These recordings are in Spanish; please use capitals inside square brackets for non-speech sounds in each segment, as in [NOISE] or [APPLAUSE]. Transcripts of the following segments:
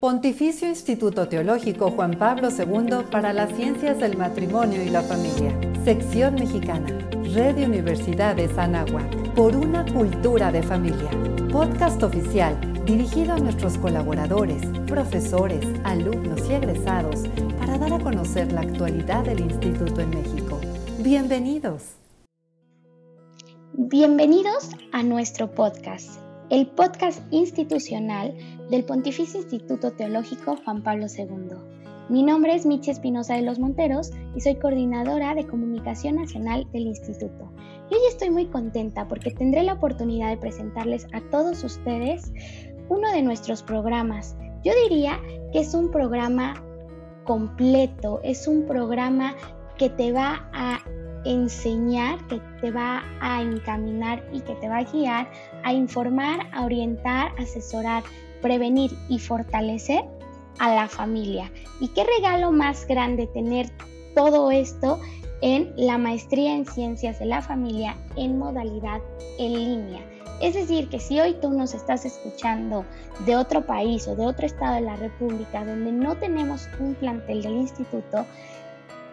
Pontificio Instituto Teológico Juan Pablo II para las Ciencias del Matrimonio y la Familia. Sección Mexicana. Red de Universidades Anáhuac. Por una cultura de familia. Podcast oficial dirigido a nuestros colaboradores, profesores, alumnos y egresados para dar a conocer la actualidad del Instituto en México. Bienvenidos. Bienvenidos a nuestro podcast el podcast institucional del Pontificio Instituto Teológico Juan Pablo II. Mi nombre es Michi Espinosa de los Monteros y soy coordinadora de Comunicación Nacional del Instituto. Y hoy estoy muy contenta porque tendré la oportunidad de presentarles a todos ustedes uno de nuestros programas. Yo diría que es un programa completo, es un programa que te va a enseñar, que te va a encaminar y que te va a guiar a informar, a orientar, asesorar, prevenir y fortalecer a la familia. Y qué regalo más grande tener todo esto en la maestría en ciencias de la familia en modalidad en línea. Es decir, que si hoy tú nos estás escuchando de otro país o de otro estado de la República donde no tenemos un plantel del instituto,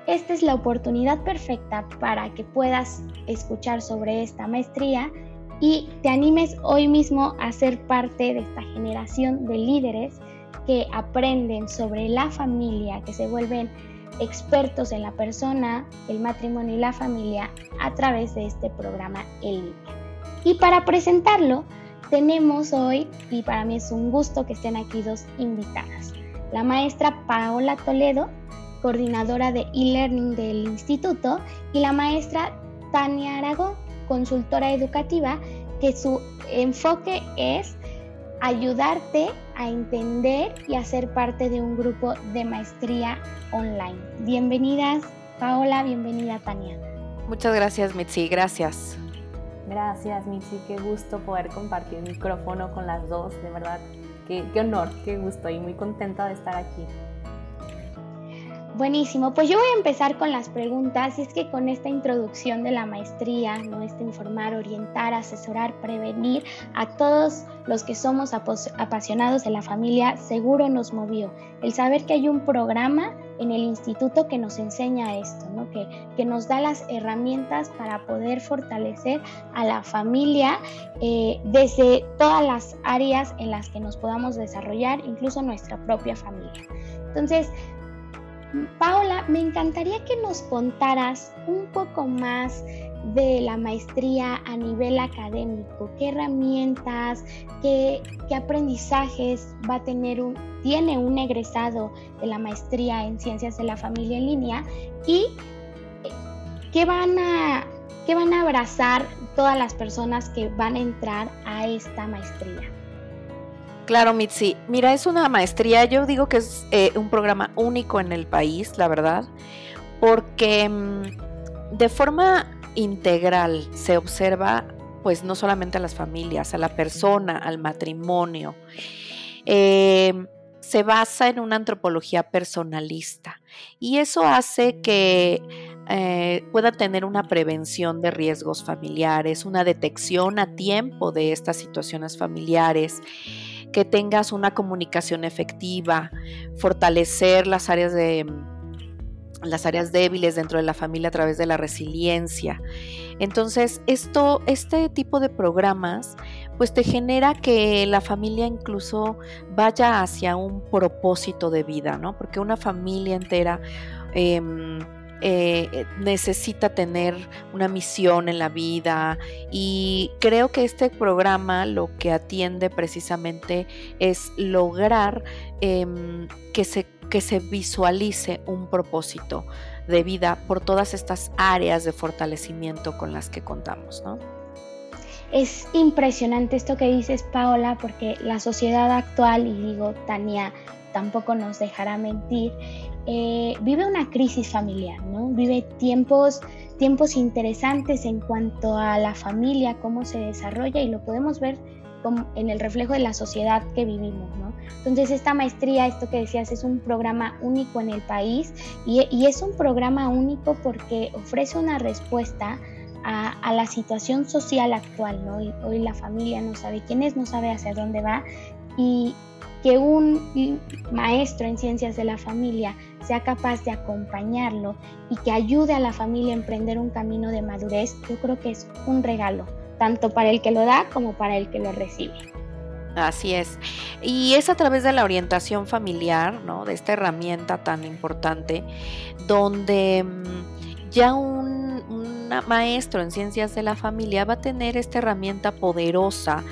esta es la oportunidad perfecta para que puedas escuchar sobre esta maestría y te animes hoy mismo a ser parte de esta generación de líderes que aprenden sobre la familia, que se vuelven expertos en la persona, el matrimonio y la familia a través de este programa en línea. Y para presentarlo, tenemos hoy, y para mí es un gusto que estén aquí dos invitadas, la maestra Paola Toledo, coordinadora de e-learning del instituto, y la maestra Tania Aragón, consultora educativa, que su enfoque es ayudarte a entender y a ser parte de un grupo de maestría online. Bienvenidas, Paola, bienvenida, Tania. Muchas gracias, Mitzi, gracias. Gracias, Mitzi, qué gusto poder compartir micrófono con las dos, de verdad, qué, qué honor, qué gusto y muy contenta de estar aquí. Buenísimo, pues yo voy a empezar con las preguntas y es que con esta introducción de la maestría, ¿no? este informar, orientar, asesorar, prevenir a todos los que somos apasionados de la familia, seguro nos movió el saber que hay un programa en el instituto que nos enseña esto, ¿no? que, que nos da las herramientas para poder fortalecer a la familia eh, desde todas las áreas en las que nos podamos desarrollar, incluso nuestra propia familia. Entonces, Paola, me encantaría que nos contaras un poco más de la maestría a nivel académico, qué herramientas, qué, aprendizajes va a tener un, tiene un egresado de la maestría en ciencias de la familia en línea y eh, qué van a, qué van a abrazar todas las personas que van a entrar a esta maestría. Claro, Mitzi. Mira, es una maestría, yo digo que es eh, un programa único en el país, la verdad, porque mm, de forma integral se observa pues no solamente a las familias, a la persona, al matrimonio. Eh, se basa en una antropología personalista y eso hace que eh, pueda tener una prevención de riesgos familiares, una detección a tiempo de estas situaciones familiares que tengas una comunicación efectiva, fortalecer las áreas de las áreas débiles dentro de la familia a través de la resiliencia. Entonces, esto, este tipo de programas, pues te genera que la familia incluso vaya hacia un propósito de vida, ¿no? Porque una familia entera em, eh, necesita tener una misión en la vida y creo que este programa lo que atiende precisamente es lograr em, que, se, que se visualice un propósito de vida por todas estas áreas de fortalecimiento con las que contamos, ¿no? Es impresionante esto que dices, Paola, porque la sociedad actual, y digo, Tania tampoco nos dejará mentir, eh, vive una crisis familiar, ¿no? Vive tiempos, tiempos interesantes en cuanto a la familia, cómo se desarrolla y lo podemos ver en el reflejo de la sociedad que vivimos, ¿no? Entonces esta maestría, esto que decías, es un programa único en el país y, es un programa único porque ofrece una respuesta a, la situación social actual, ¿no? hoy la familia no sabe quién es, no sabe hacia dónde va y, que un maestro en ciencias de la familia sea capaz de acompañarlo y que ayude a la familia a emprender un camino de madurez, yo creo que es un regalo, tanto para el que lo da como para el que lo recibe. Así es. Y es a través de la orientación familiar, ¿no? De esta herramienta tan importante, donde mm, ya un, maestro en ciencias de la familia va a tener esta herramienta poderosa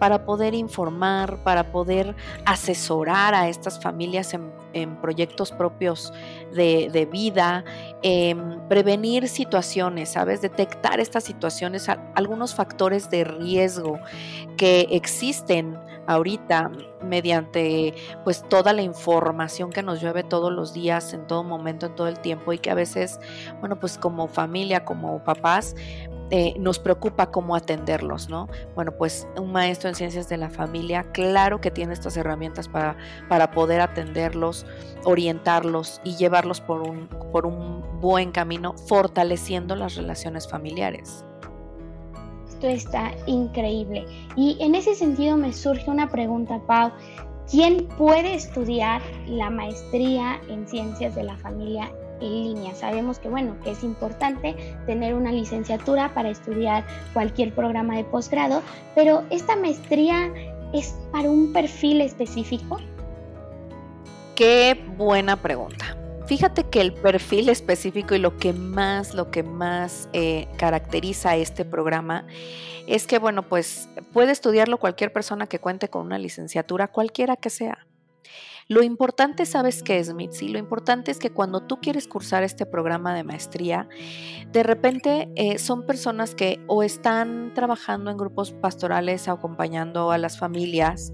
para poder informar, para poder asesorar a estas familias en, proyectos propios de, vida, em, prevenir situaciones, ¿sabes? Detectar estas situaciones, algunos factores de riesgo que existen ahorita mediante pues toda la información que nos llueve todos los días, en todo momento, en todo el tiempo y que a veces, bueno, pues como familia, como papás, eh, nos preocupa cómo atenderlos, ¿no? Bueno, pues un maestro en ciencias de la familia, claro que tiene estas herramientas para, para poder atenderlos, orientarlos y llevarlos por un, por un buen camino, fortaleciendo las relaciones familiares. Esto está increíble. Y en ese sentido me surge una pregunta, Pau. ¿Quién puede estudiar la maestría en ciencias de la familia en línea. Sabemos que bueno, que es importante tener una licenciatura para estudiar cualquier programa de posgrado, pero esta maestría es para un perfil específico. Qué buena pregunta. Fíjate que el perfil específico y lo que más, lo que más eh, caracteriza a este programa es que, bueno, pues puede estudiarlo cualquier persona que cuente con una licenciatura, cualquiera que sea. Lo importante, ¿sabes qué es, Mitzi? Lo importante es que cuando tú quieres cursar este programa de maestría, de repente eh, son personas que o están trabajando en grupos pastorales acompañando a las familias,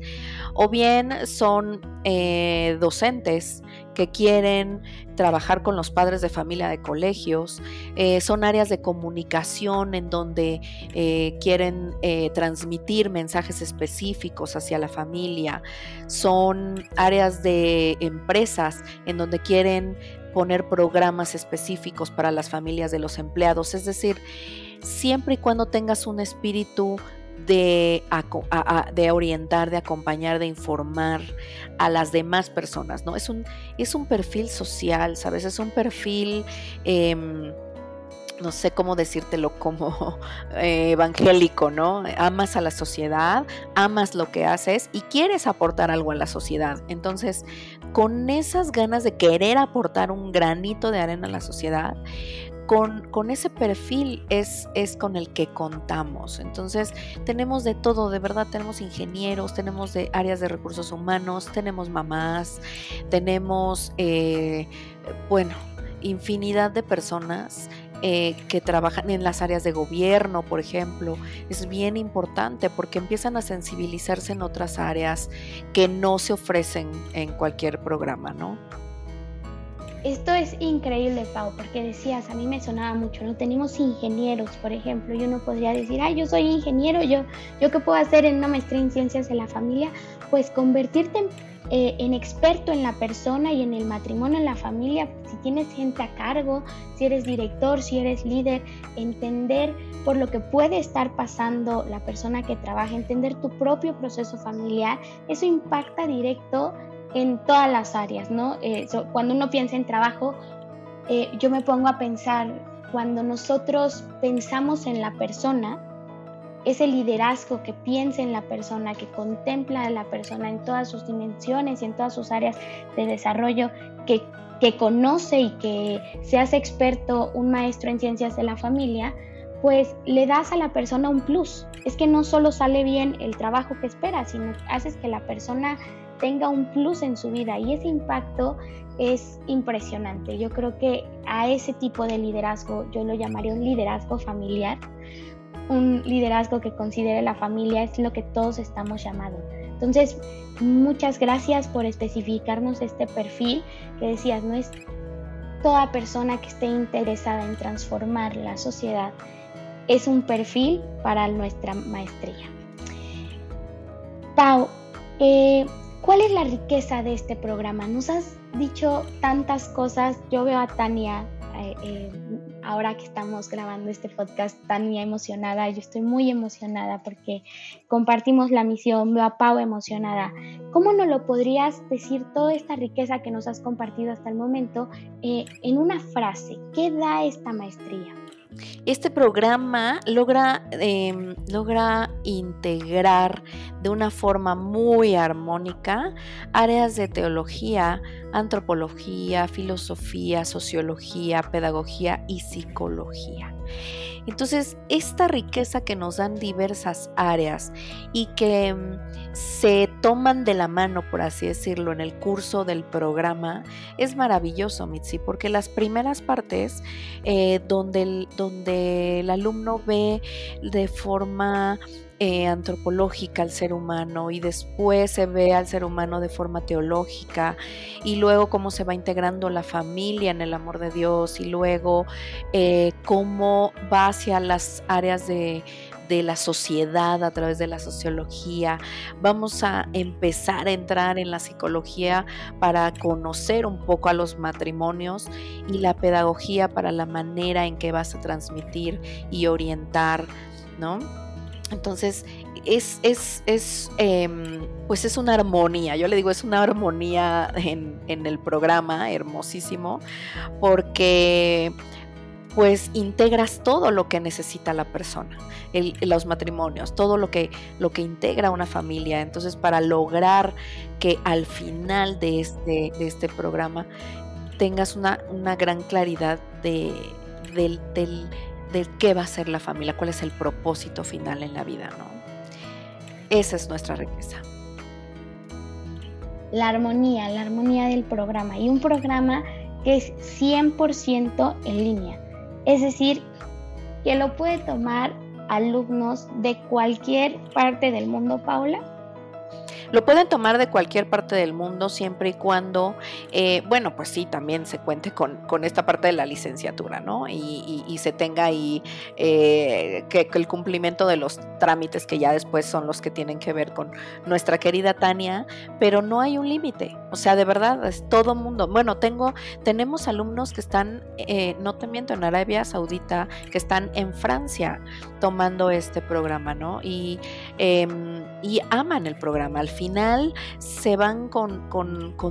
o bien son eh, docentes que quieren trabajar con los padres de familia de colegios, eh, son áreas de comunicación en donde eh, quieren eh, transmitir mensajes específicos hacia la familia, son áreas de empresas en donde quieren poner programas específicos para las familias de los empleados, es decir, siempre y cuando tengas un espíritu de, orientar, de acompañar, de informar a las demás personas, ¿no? Es un, es un perfil social, ¿sabes? Es un perfil... Em, no sé cómo decírtelo como [LAUGHS] eh, evangélico, ¿no? Amas a la sociedad, amas lo que haces y quieres aportar algo a la sociedad. Entonces, con esas ganas de querer aportar un granito de arena a la sociedad, con, ese perfil es, es con el que contamos. Entonces, tenemos de todo, de verdad, tenemos ingenieros, tenemos de áreas de recursos humanos, tenemos mamás, tenemos, eh, bueno, infinidad de personas eh, que trabajan en las áreas de gobierno, por ejemplo, es bien importante porque empiezan a sensibilizarse en otras áreas que no se ofrecen en cualquier programa, ¿no? Esto es increíble, Pau, porque decías, a mí me sonaba mucho, ¿no? Tenemos ingenieros, por ejemplo, y uno podría decir, ay, yo soy ingeniero, yo, yo qué puedo hacer en una maestría en ciencias de la familia, pues convertirte en, eh, en experto en la persona y en el matrimonio, en la familia, si tienes gente a cargo, si eres director, si eres líder, entender por lo que puede estar pasando la persona que trabaja, entender tu propio proceso familiar, eso impacta directo en todas las áreas, ¿no? Eh, cuando uno piensa en trabajo, eh, yo me pongo a pensar, cuando nosotros pensamos en la persona, ese liderazgo que piensa en la persona, que contempla a la persona en todas sus dimensiones y en todas sus áreas de desarrollo, que, que conoce y que se hace experto un maestro en ciencias de la familia, pues le das a la persona un plus. Es que no solo sale bien el trabajo que espera, sino haces que la persona tenga un plus en su vida y ese impacto es impresionante. Yo creo que a ese tipo de liderazgo yo lo llamaría un liderazgo familiar, un liderazgo que considere la familia es lo que todos estamos llamados. Entonces, muchas gracias por especificarnos este perfil que decías, no es toda persona que esté interesada en transformar la sociedad, es un perfil para nuestra maestría. Pau, eh, ¿Cuál es la riqueza de este programa? Nos has dicho tantas cosas. Yo veo a Tania eh, eh, ahora que estamos grabando este podcast tan emocionada. Yo estoy muy emocionada porque compartimos la misión, veo a Pau emocionada. ¿Cómo no lo podrías decir toda esta riqueza que nos has compartido hasta el momento eh, en una frase? ¿Qué da esta maestría? Este programa logra, em, logra integrar de una forma muy armónica áreas de teología, antropología, filosofía, sociología, pedagogía y psicología. Entonces, esta riqueza que nos dan diversas áreas y que mm, se toman de la mano, por así decirlo, en el curso del programa, es maravilloso, Mitzi, porque las primeras partes eh, donde, el, donde el alumno ve de forma eh, antropológica al ser humano y después se ve al ser humano de forma teológica y luego cómo se va integrando la familia en el amor de Dios y luego eh, cómo va hacia las áreas de, de la sociedad a través de la sociología. Vamos a empezar a entrar en la psicología para conocer un poco a los matrimonios y la pedagogía para la manera en que vas a transmitir y orientar, ¿no? Entonces, es, es, es em, pues es una armonía, yo le digo, es una armonía en, el programa, hermosísimo, porque pues integras todo lo que necesita la persona, los matrimonios, todo lo que, lo que integra una familia. Entonces, para lograr que al final de este, de este programa tengas una, una gran claridad de qué va a ser la familia, cuál es el propósito final en la vida, ¿no? Esa es nuestra riqueza. La armonía, la armonía del programa y un programa que es 100% en línea. Es decir, que lo puede tomar alumnos de cualquier parte del mundo, Paula, lo pueden tomar de cualquier parte del mundo siempre y cuando, eh, bueno, pues sí, también se cuente con, esta parte de la licenciatura, ¿no? Y, se tenga ahí eh, que, el cumplimiento de los trámites que ya después son los que tienen que ver con nuestra querida Tania, pero no hay un límite. O sea, de verdad, es todo mundo. Bueno, tengo, tenemos alumnos que están, eh, no te miento, en Arabia Saudita, que están en Francia tomando este programa, ¿no? Y, em, y aman el programa. Al final se van con,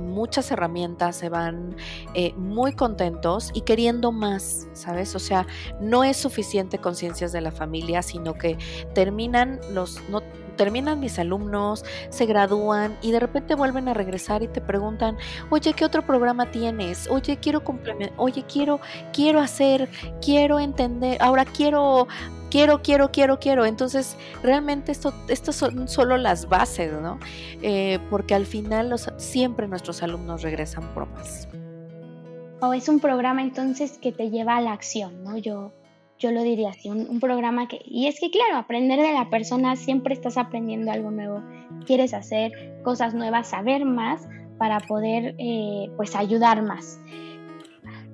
muchas herramientas, se van eh, muy contentos y queriendo más, ¿sabes? O sea, no es suficiente conciencias de la familia, sino que terminan los... No, terminan mis alumnos, se gradúan y de repente vuelven a regresar y te preguntan, oye, ¿qué otro programa tienes? Oye, quiero complementar, oye, quiero, quiero hacer, quiero entender, ahora quiero quiero, quiero, quiero, quiero. Entonces, realmente esto, estas son solo las bases, ¿no? Eh, porque al final los, siempre nuestros alumnos regresan por más. O es un programa entonces que te lleva a la acción, ¿no? Yo, yo lo diría así, un, programa que... Y es que claro, aprender de la persona, siempre estás aprendiendo algo nuevo, quieres hacer cosas nuevas, saber más para poder eh, pues ayudar más.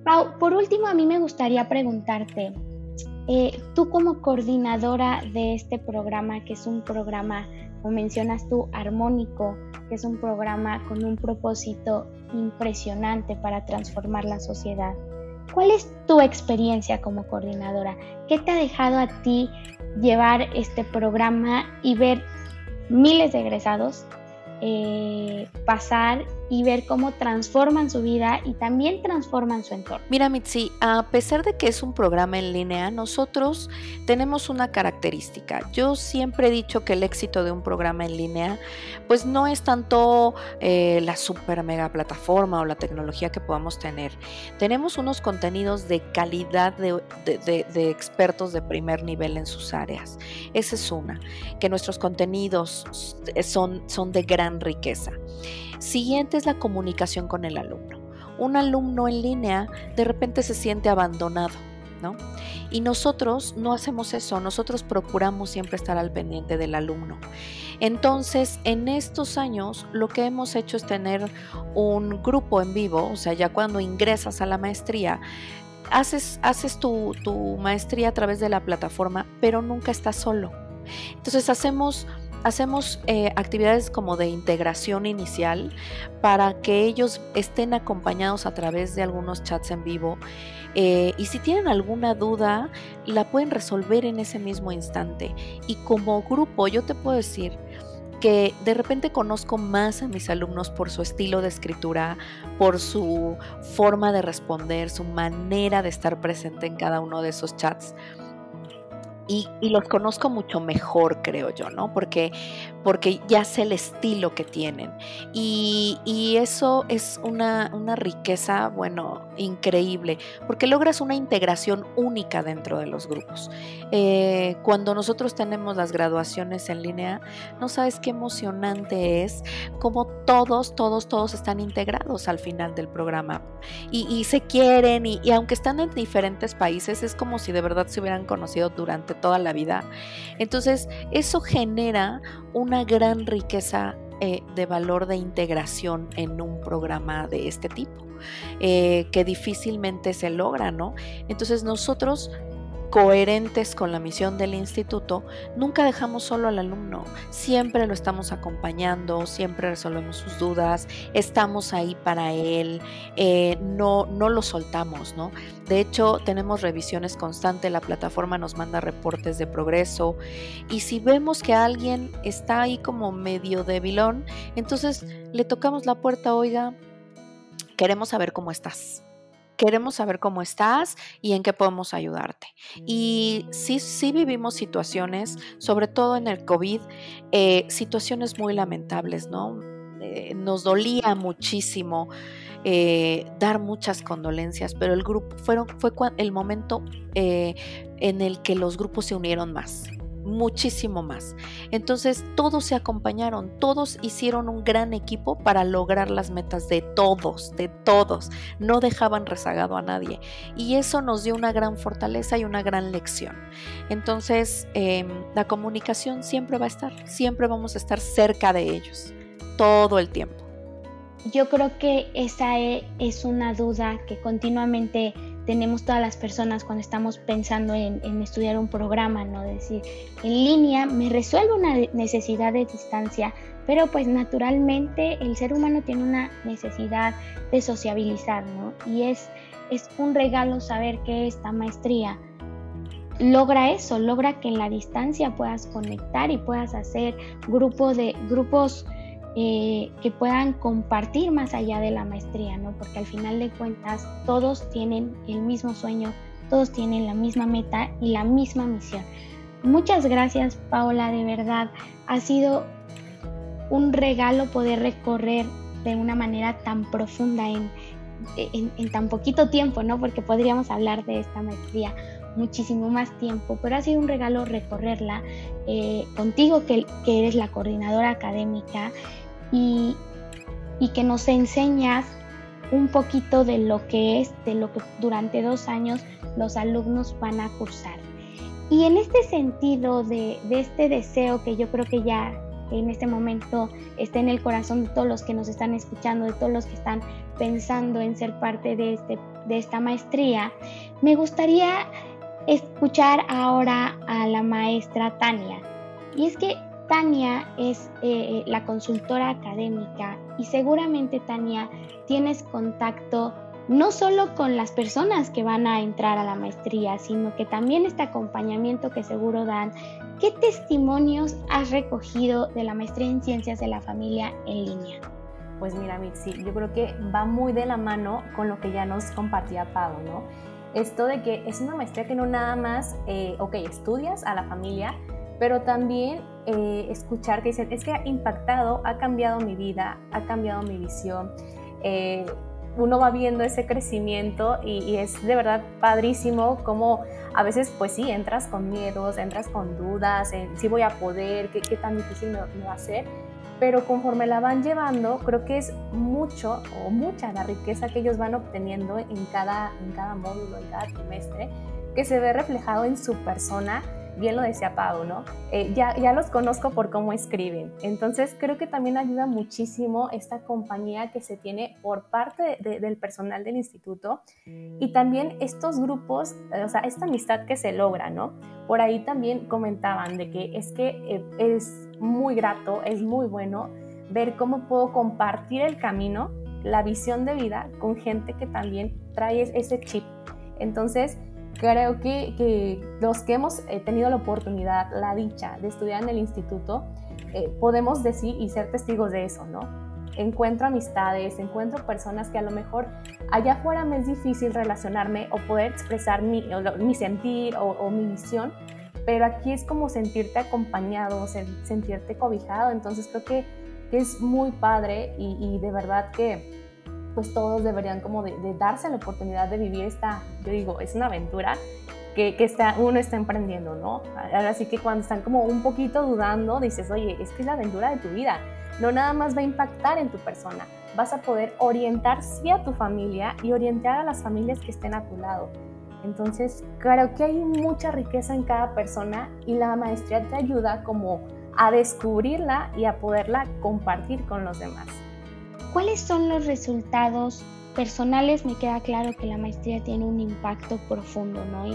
Pau, por último, a mí me gustaría preguntarte, eh, tú como coordinadora de este programa, que es un programa, como mencionas tú, armónico, que es un programa con un propósito impresionante para transformar la sociedad, ¿cuál es tu experiencia como coordinadora? ¿Qué te ha dejado a ti llevar este programa y ver miles de egresados eh, pasar y ver cómo transforman su vida y también transforman su entorno. Mira, Mitzi, a pesar de que es un programa en línea, nosotros tenemos una característica. Yo siempre he dicho que el éxito de un programa en línea, pues no es tanto eh, la super mega plataforma o la tecnología que podamos tener. Tenemos unos contenidos de calidad de, de expertos de primer nivel en sus áreas. Esa es una, que nuestros contenidos son, son de gran riqueza. Siguiente es la comunicación con el alumno. Un alumno en línea de repente se siente abandonado, ¿no? Y nosotros no hacemos eso, nosotros procuramos siempre estar al pendiente del alumno. Entonces, en estos años, lo que hemos hecho es tener un grupo en vivo, o sea, ya cuando ingresas a la maestría, haces, haces tu, tu maestría a través de la plataforma, pero nunca estás solo. Entonces, hacemos hacemos eh, actividades como de integración inicial para que ellos estén acompañados a través de algunos chats en vivo. Eh, y si tienen alguna duda, la pueden resolver en ese mismo instante. Y como grupo, yo te puedo decir, que de repente conozco más a mis alumnos por su estilo de escritura, por su forma de responder, su manera de estar presente en cada uno de esos chats y, los conozco mucho mejor, creo yo, ¿no? Porque, porque ya sé el estilo que tienen. Y, eso es una, riqueza, bueno, increíble, porque logras una integración única dentro de los grupos. Eh, cuando nosotros tenemos las graduaciones en línea, no sabes qué emocionante es como todos, todos, todos están integrados al final del programa y, se quieren y, y aunque están en diferentes países, es como si de verdad se hubieran conocido durante toda la vida. Entonces, eso genera una gran riqueza eh, de valor de integración en un programa de este tipo, eh, que difícilmente se logra, ¿no? Entonces, nosotros coherentes con la misión del instituto, nunca dejamos solo al alumno, siempre lo estamos acompañando, siempre resolvemos sus dudas, estamos ahí para él, eh, no, no lo soltamos, ¿no? De hecho, tenemos revisiones constantes, la plataforma nos manda reportes de progreso y si vemos que alguien está ahí como medio débilón, entonces le tocamos la puerta, oiga, queremos saber cómo estás queremos saber cómo estás y en qué podemos ayudarte. Y sí, sí vivimos situaciones, sobre todo en el COVID, eh, situaciones muy lamentables, ¿no? Eh, nos dolía muchísimo eh, dar muchas condolencias, pero el grupo fue el momento en el que los grupos se unieron más muchísimo más. Entonces todos se acompañaron, todos hicieron un gran equipo para lograr las metas de todos, de todos. No dejaban rezagado a nadie. Y eso nos dio una gran fortaleza y una gran lección. Entonces em, la comunicación siempre va a estar, siempre vamos a estar cerca de ellos, todo el tiempo. Yo creo que esa e, es una duda que continuamente tenemos todas las personas cuando estamos pensando en, estudiar un programa, ¿no? decir, en línea me resuelve una necesidad de distancia, pero pues naturalmente el ser humano tiene una necesidad de sociabilizar, ¿no? Y es, es un regalo saber que esta maestría logra eso, logra que en la distancia puedas conectar y puedas hacer grupo de, grupos eh, que puedan compartir más allá de la maestría, ¿no? Porque al final de cuentas todos tienen el mismo sueño, todos tienen la misma meta y la misma misión. Muchas gracias Paola, de verdad. Ha sido un regalo poder recorrer de una manera tan profunda en, tan poquito tiempo, ¿no? Porque podríamos hablar de esta maestría muchísimo más tiempo, pero ha sido un regalo recorrerla eh, contigo que, eres la coordinadora académica y, que nos enseñas un poquito de lo que es, de lo que durante dos años los alumnos van a cursar. Y en este sentido de, este deseo que yo creo que ya en este momento está en el corazón de todos los que nos están escuchando, de todos los que están pensando en ser parte de, este, de esta maestría, me gustaría escuchar ahora a la maestra Tania. Y es que Tania es eh, la consultora académica y seguramente Tania tienes contacto no solo con las personas que van a entrar a la maestría, sino que también este acompañamiento que seguro dan. ¿Qué testimonios has recogido de la maestría en ciencias de la familia en línea? Pues mira, Mitzi, yo creo que va muy de la mano con lo que ya nos compartía Pau, ¿no? Esto de que es una maestría que no nada más, eh, ok, estudias a la familia, pero también eh, escuchar que dicen, es que ha impactado, ha cambiado mi vida, ha cambiado mi visión. Eh, uno va viendo ese crecimiento y, es de verdad padrísimo como a veces pues sí, entras con miedos, entras con dudas, en si voy a poder, qué, qué tan difícil me, me, va a ser, pero conforme la van llevando, creo que es mucho o mucha la riqueza que ellos van obteniendo en cada, en cada módulo, en cada trimestre, que se ve reflejado en su persona bien lo decía Pau, ¿no? Eh, ya, ya los conozco por cómo escriben. Entonces creo que también ayuda muchísimo esta compañía que se tiene por parte del personal del instituto y también estos grupos, o sea, esta amistad que se logra, ¿no? Por ahí también comentaban de que es que eh, es muy grato, es muy bueno ver cómo puedo compartir el camino, la visión de vida con gente que también trae ese chip. Entonces, creo que, los que hemos eh, tenido la oportunidad, la dicha de estudiar en el instituto, eh, podemos decir y ser testigos de eso, ¿no? Encuentro amistades, encuentro personas que a lo mejor allá afuera me es difícil relacionarme o poder expresar mi, mi sentir o, mi visión, pero aquí es como sentirte acompañado, sentirte cobijado, entonces creo que, es muy padre y, de verdad que pues todos deberían como de, darse la oportunidad de vivir esta, yo digo, es una aventura que, que está, uno está emprendiendo, ¿no? Así que cuando están como un poquito dudando, dices, oye, es que es la aventura de tu vida, no nada más va a impactar en tu persona, vas a poder orientar sí a tu familia y orientar a las familias que estén a tu lado. Entonces, creo que hay mucha riqueza en cada persona y la maestría te ayuda como a descubrirla y a poderla compartir con los demás. ¿Cuáles son los resultados personales? Me queda claro que la maestría tiene un impacto profundo, ¿no?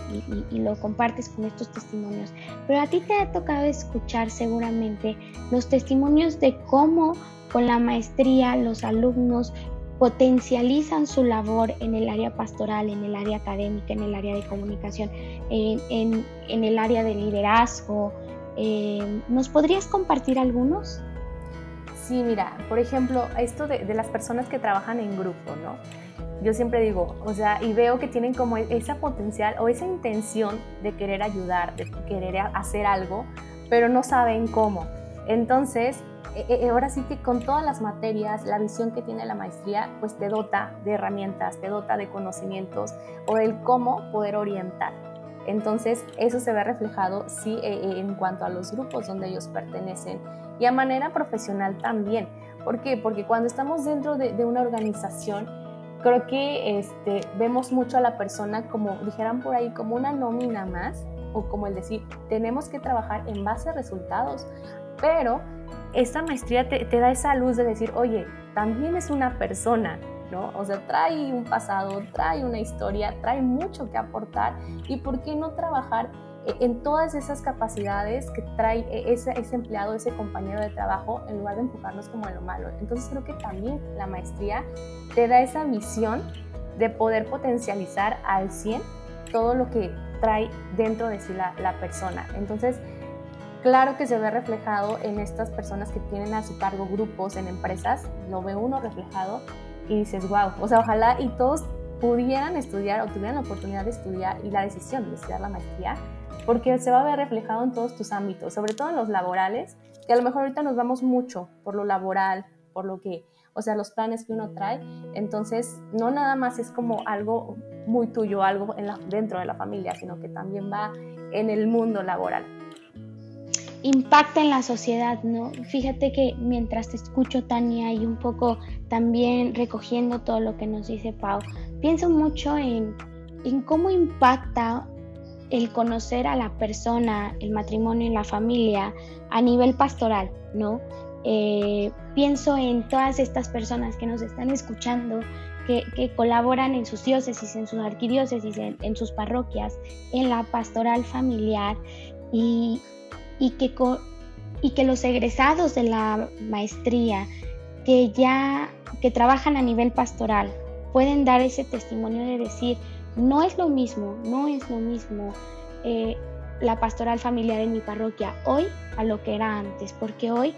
Y, lo compartes con estos testimonios. Pero a ti te ha tocado escuchar seguramente los testimonios de cómo con la maestría los alumnos potencializan su labor en el área pastoral, en el área académica, en el área de comunicación, en, el área de liderazgo. Eh, ¿Nos podrías compartir algunos? Sí, mira, por ejemplo, esto de, las personas que trabajan en grupo, ¿no? Yo siempre digo, o sea, y veo que tienen como esa potencial o esa intención de querer ayudar, de querer hacer algo, pero no saben cómo. Entonces, e, e, ahora sí que con todas las materias, la visión que tiene la maestría, pues te dota de herramientas, te dota de conocimientos o del cómo poder orientar. Entonces, eso se ve reflejado, sí, e, en cuanto a los grupos donde ellos pertenecen y a manera profesional también. ¿Por qué? Porque cuando estamos dentro de, una organización, creo que este, vemos mucho a la persona como, dijeran por ahí, como una nómina más o como el decir, tenemos que trabajar en base a resultados, pero esta maestría te da esa luz de decir, oye, también es una persona, ¿no? O sea, trae un pasado, trae una historia, trae mucho que aportar y por qué no trabajar e, en todas esas capacidades que trae e, ese, ese, empleado, ese compañero de trabajo, en lugar de enfocarnos como en lo malo. Entonces creo que también la maestría te da esa visión de poder potencializar al 100 todo lo que trae dentro de sí la, la persona. Entonces, claro que se ve reflejado en estas personas que tienen a su cargo grupos en empresas, lo ve uno reflejado y dices, wow, o sea, ojalá y todos pudieran estudiar o tuvieran la oportunidad de estudiar y la decisión de estudiar la maestría, porque se va a ver reflejado en todos tus ámbitos, sobre todo en los laborales, que a lo mejor ahorita nos vamos mucho por lo laboral, por lo que, o sea, los planes que uno trae, entonces no nada más es como algo muy tuyo, algo en la, dentro de la familia, sino que también va en el mundo laboral impacta en la sociedad, ¿no? Fíjate que mientras te escucho, Tania, y un poco también recogiendo todo lo que nos dice Pau, pienso mucho en, en cómo impacta el conocer a la persona, el matrimonio y la familia a nivel pastoral, ¿no? Eh, pienso en todas estas personas que nos están escuchando, que, colaboran en sus diócesis, en sus arquidiócesis, en, en sus parroquias, en la pastoral familiar y, y que, y que los egresados de la maestría que ya que trabajan a nivel pastoral pueden dar ese testimonio de decir, no es lo mismo, no es lo mismo eh, la pastoral familiar en mi parroquia hoy a lo que era antes, porque hoy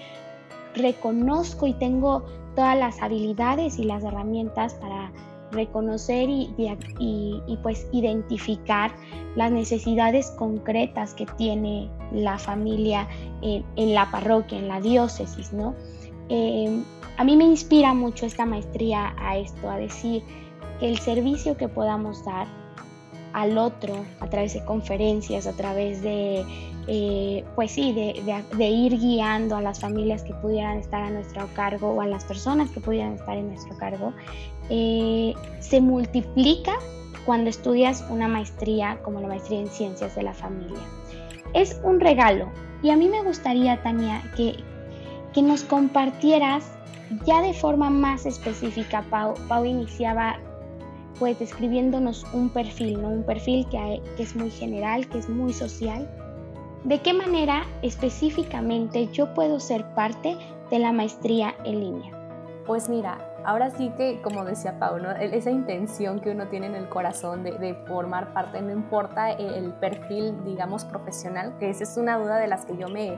reconozco y tengo todas las habilidades y las herramientas para reconocer y, pues identificar las necesidades concretas que tiene la familia en, la parroquia, en la diócesis, ¿no? Em, a mí me inspira mucho esta maestría a esto, a decir que el servicio que podamos dar al otro a través de conferencias, a través de, eh, pues sí, de, ir guiando a las familias que pudieran estar a nuestro cargo o a las personas que pudieran estar en nuestro cargo, eh, se multiplica cuando estudias una maestría como la maestría en ciencias de la familia. Es un regalo y a mí me gustaría, Tania, que, que nos compartieras ya de forma más específica, Pau, Pau iniciaba pues describiéndonos un perfil, ¿no? Un perfil que, es muy general, que es muy social, ¿De qué manera específicamente yo puedo ser parte de la maestría en línea? Pues mira, ahora sí que, como decía Pau, esa intención que uno tiene en el corazón de, formar parte, no importa el perfil, digamos, profesional, que esa es una duda de las que yo me,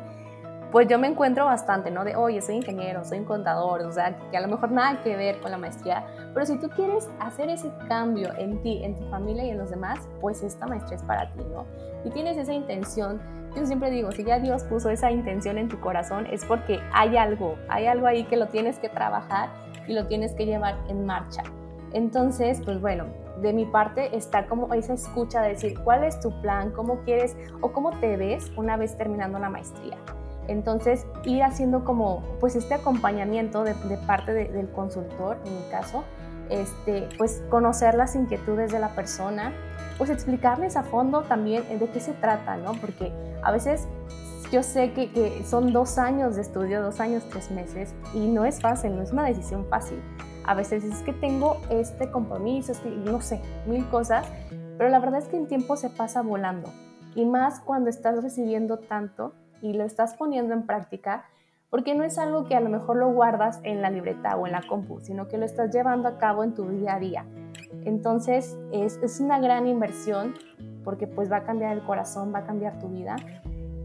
pues yo me encuentro bastante, ¿no? De, oye, soy ingeniero, soy un contador, o sea, que a lo mejor nada que ver con la maestría, pero si tú quieres hacer ese cambio en ti, en tu familia y en los demás, pues esta maestría es para ti, ¿no? Si tienes esa intención, yo siempre digo, si ya Dios puso esa intención en tu corazón, es porque hay algo, hay algo ahí que lo tienes que trabajar y lo tienes que llevar en marcha. Entonces, pues bueno, de mi parte está como esa escucha de decir, ¿cuál es tu plan? ¿Cómo quieres o cómo te ves una vez terminando la maestría? Entonces, ir haciendo como, pues este acompañamiento de, parte del consultor, en mi caso, este, pues conocer las inquietudes de la persona, pues explicarles a fondo también de qué se trata, ¿no? Porque a veces yo sé que, que, son dos años de estudio, dos años, tres meses, y no es fácil, no es una decisión fácil. A veces es que tengo este compromiso, es que no sé, mil cosas, pero la verdad es que el tiempo se pasa volando. Y más cuando estás recibiendo tanto y lo estás poniendo en práctica, porque no es algo que a lo mejor lo guardas en la libreta o en la compu, sino que lo estás llevando a cabo en tu día a día. Entonces es, es una gran inversión porque pues va a cambiar el corazón, va a cambiar tu vida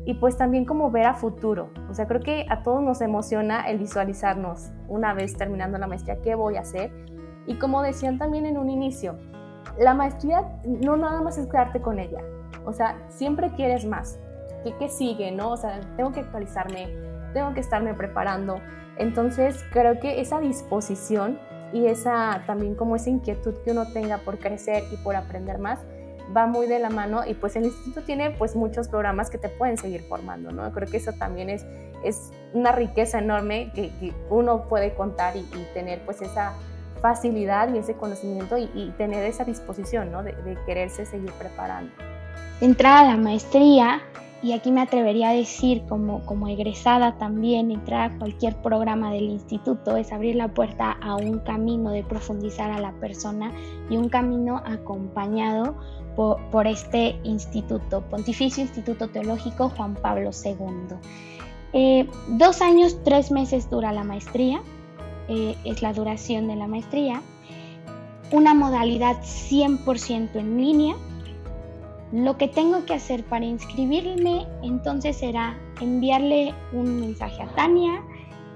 y pues también como ver a futuro. O sea, creo que a todos nos emociona el visualizarnos una vez terminando la maestría, qué voy a hacer. Y como decían también en un inicio, la maestría no nada más es quedarte con ella. O sea, siempre quieres más. ¿Qué, sigue, no? O sea, tengo que actualizarme, tengo que estarme preparando. Entonces, creo que esa disposición y esa también como esa inquietud que uno tenga por crecer y por aprender más, va muy de la mano y pues el instituto tiene pues muchos programas que te pueden seguir formando, ¿no? Creo que eso también es, es una riqueza enorme que, uno puede contar y, tener pues esa facilidad y ese conocimiento y, tener esa disposición, ¿no? De, de quererse seguir preparando. Entrar a la maestría y aquí me atrevería a decir como, como egresada también, entrar a cualquier programa del instituto es abrir la puerta a un camino de profundizar a la persona y un camino acompañado por, este instituto, Pontificio Instituto Teológico Juan Pablo II. Eh, dos años, tres meses dura la maestría, eh, es la duración de la maestría, una modalidad 100% en línea, lo que tengo que hacer para inscribirme entonces será enviarle un mensaje a Tania.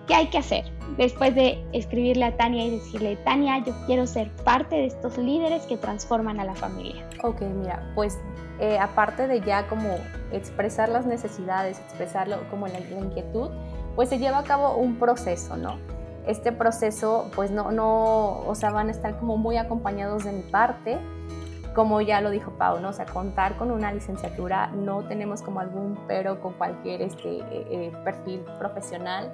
¿Qué hay que hacer? Después de escribirle a Tania y decirle, Tania, yo quiero ser parte de estos líderes que transforman a la familia. Ok, mira, pues eh, aparte de ya como expresar las necesidades, expresarlo como la, la, inquietud, pues se lleva a cabo un proceso, ¿no? Este proceso, pues no, no, o sea, van a estar como muy acompañados de mi parte como ya lo dijo Pau, ¿no? O sea, contar con una licenciatura, no tenemos como algún pero con cualquier este, eh, eh, perfil profesional,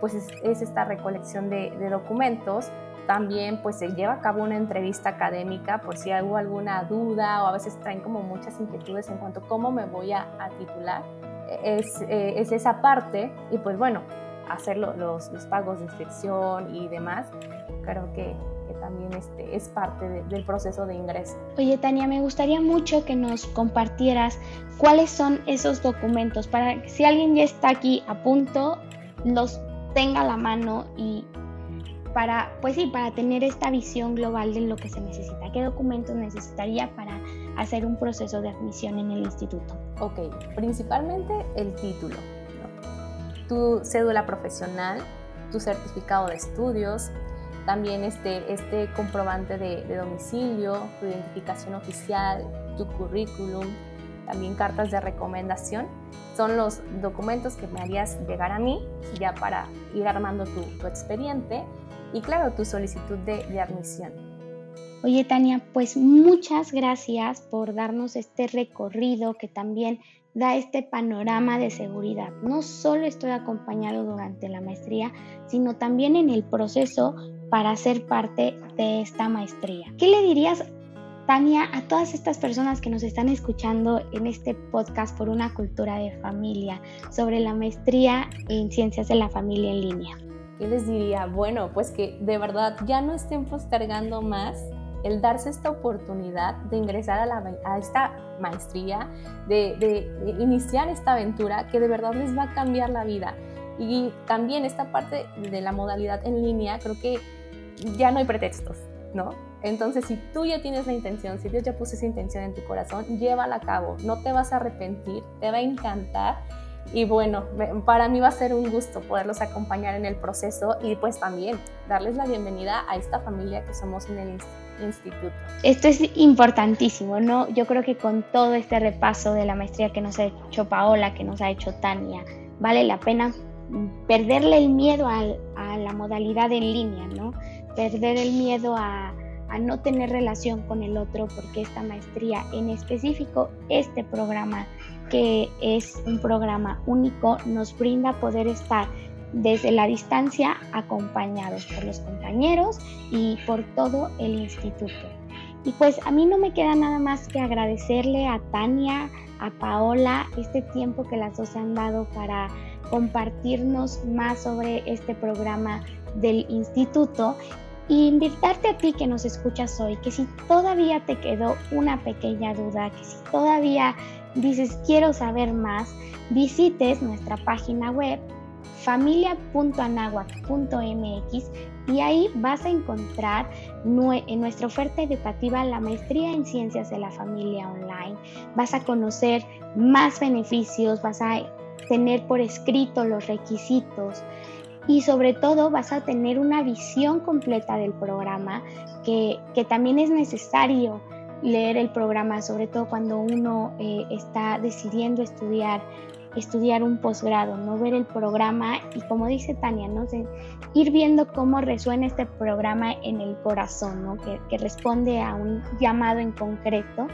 pues es, esta recolección de, documentos. También pues se lleva a cabo una entrevista académica por si hubo alguna duda o a veces traen como muchas inquietudes en cuanto a cómo me voy a, titular. Es, eh, es, esa parte y pues bueno, hacer los, los pagos de inscripción y demás, creo que también este, es parte del proceso de ingreso. Oye, Tania, me gustaría mucho que nos compartieras cuáles son esos documentos para que si alguien ya está aquí a punto, los tenga a la mano y para, pues sí, para tener esta visión global de lo que se necesita. ¿Qué documentos necesitaría para hacer un proceso de admisión en el instituto? Ok, principalmente el título, tu cédula profesional, tu certificado de estudios, también este, este comprobante de, domicilio, tu identificación oficial, tu currículum, también cartas de recomendación. Son los documentos que me harías llegar a mí ya para ir armando tu, expediente y claro, tu solicitud de, de admisión. Oye Tania, pues muchas gracias por darnos este recorrido que también da este panorama de seguridad. No solo estoy acompañado durante la maestría, sino también en el proceso para ser parte de esta maestría. ¿Qué le dirías, Tania, a todas estas personas que nos están escuchando en este podcast por una cultura de familia sobre la maestría en ciencias de la familia en línea? ¿Qué les diría? Bueno, pues que de verdad ya no estén postergando más el darse esta oportunidad de ingresar a, esta maestría, de, iniciar esta aventura que de verdad les va a cambiar la vida. Y también esta parte de la modalidad en línea, creo que ya no hay pretextos, ¿no? Entonces, si tú ya tienes la intención, si Dios ya puso esa intención en tu corazón, llévala a cabo, no te vas a arrepentir, te va a encantar y bueno, para mí va a ser un gusto poderlos acompañar en el proceso y pues también darles la bienvenida a esta familia que somos en el instituto. Esto es importantísimo, ¿no? Yo creo que con todo este repaso de la maestría que nos ha hecho Paola, que nos ha hecho Tania, vale la pena perderle el miedo a, la modalidad en línea, ¿no? Perder el miedo a no tener relación con el otro porque esta maestría en específico, este programa que es un programa único, nos brinda poder estar desde la distancia acompañados por los compañeros y por todo el instituto. Y pues a mí no me queda nada más que agradecerle a Tania, a Paola, este tiempo que las dos han dado para compartirnos más sobre este programa del instituto y invitarte a ti que nos escuchas hoy, que si todavía te quedó una pequeña duda, que si todavía dices quiero saber más, visites nuestra página web familia.anahuac.mx y ahí vas a encontrar en nuestra oferta educativa la maestría en ciencias de la familia online. Vas a conocer más beneficios, vas a tener por escrito los requisitos y sobre todo vas a tener una visión completa del programa que, que también es necesario leer el programa, sobre todo cuando uno eh, está decidiendo estudiar, estudiar un posgrado, no ver el programa y como dice Tania, ¿no? ir viendo cómo resuena este programa en el corazón, ¿no? que, que responde a un llamado en concreto.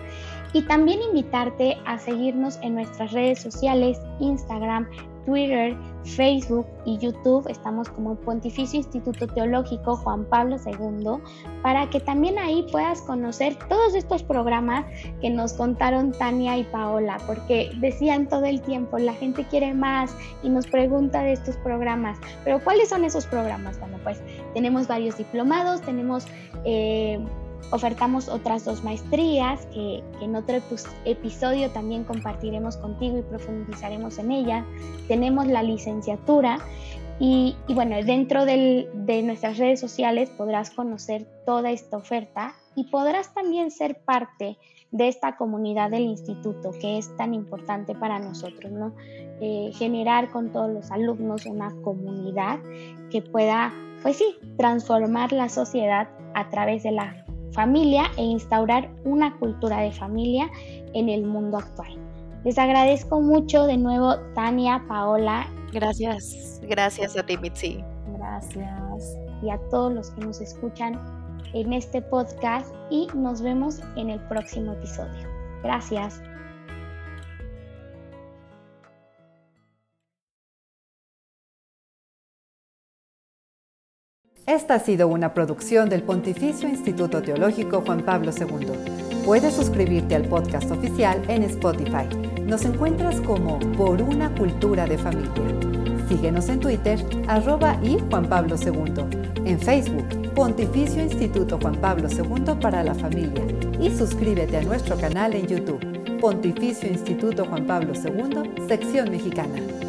Y también invitarte a seguirnos en nuestras redes sociales, Instagram, Twitter, Facebook y YouTube estamos como Pontificio Instituto Teológico Juan Pablo II para que también ahí puedas conocer todos estos programas que nos contaron Tania y Paola, porque decían todo el tiempo, la gente quiere más y nos pregunta de estos programas, pero ¿cuáles son esos programas? Bueno, pues tenemos varios diplomados, tenemos... Eh, Ofertamos otras dos maestrías que, en otro episodio también compartiremos contigo y profundizaremos en ella. Tenemos la licenciatura y, bueno, dentro de nuestras redes sociales podrás conocer toda esta oferta y podrás también ser parte de esta comunidad del instituto que es tan importante para nosotros, ¿no? Eh, generar con todos los alumnos una comunidad que pueda, pues sí, transformar la sociedad a través de la familia e instaurar una cultura de familia en el mundo actual. Les agradezco mucho de nuevo, Tania, Paola. Gracias, gracias a ti, Mitzi. Gracias. Y a todos los que nos escuchan en este podcast y nos vemos en el próximo episodio. Gracias. Esta ha sido una producción del Pontificio Instituto Teológico Juan Pablo II. Puedes suscribirte al podcast oficial en Spotify. Nos encuentras como Por una Cultura de Familia. Síguenos en Twitter, arroba y Juan Pablo II. En Facebook, Pontificio Instituto Juan Pablo II para la Familia. Y suscríbete a nuestro canal en YouTube, Pontificio Instituto Juan Pablo II, sección mexicana.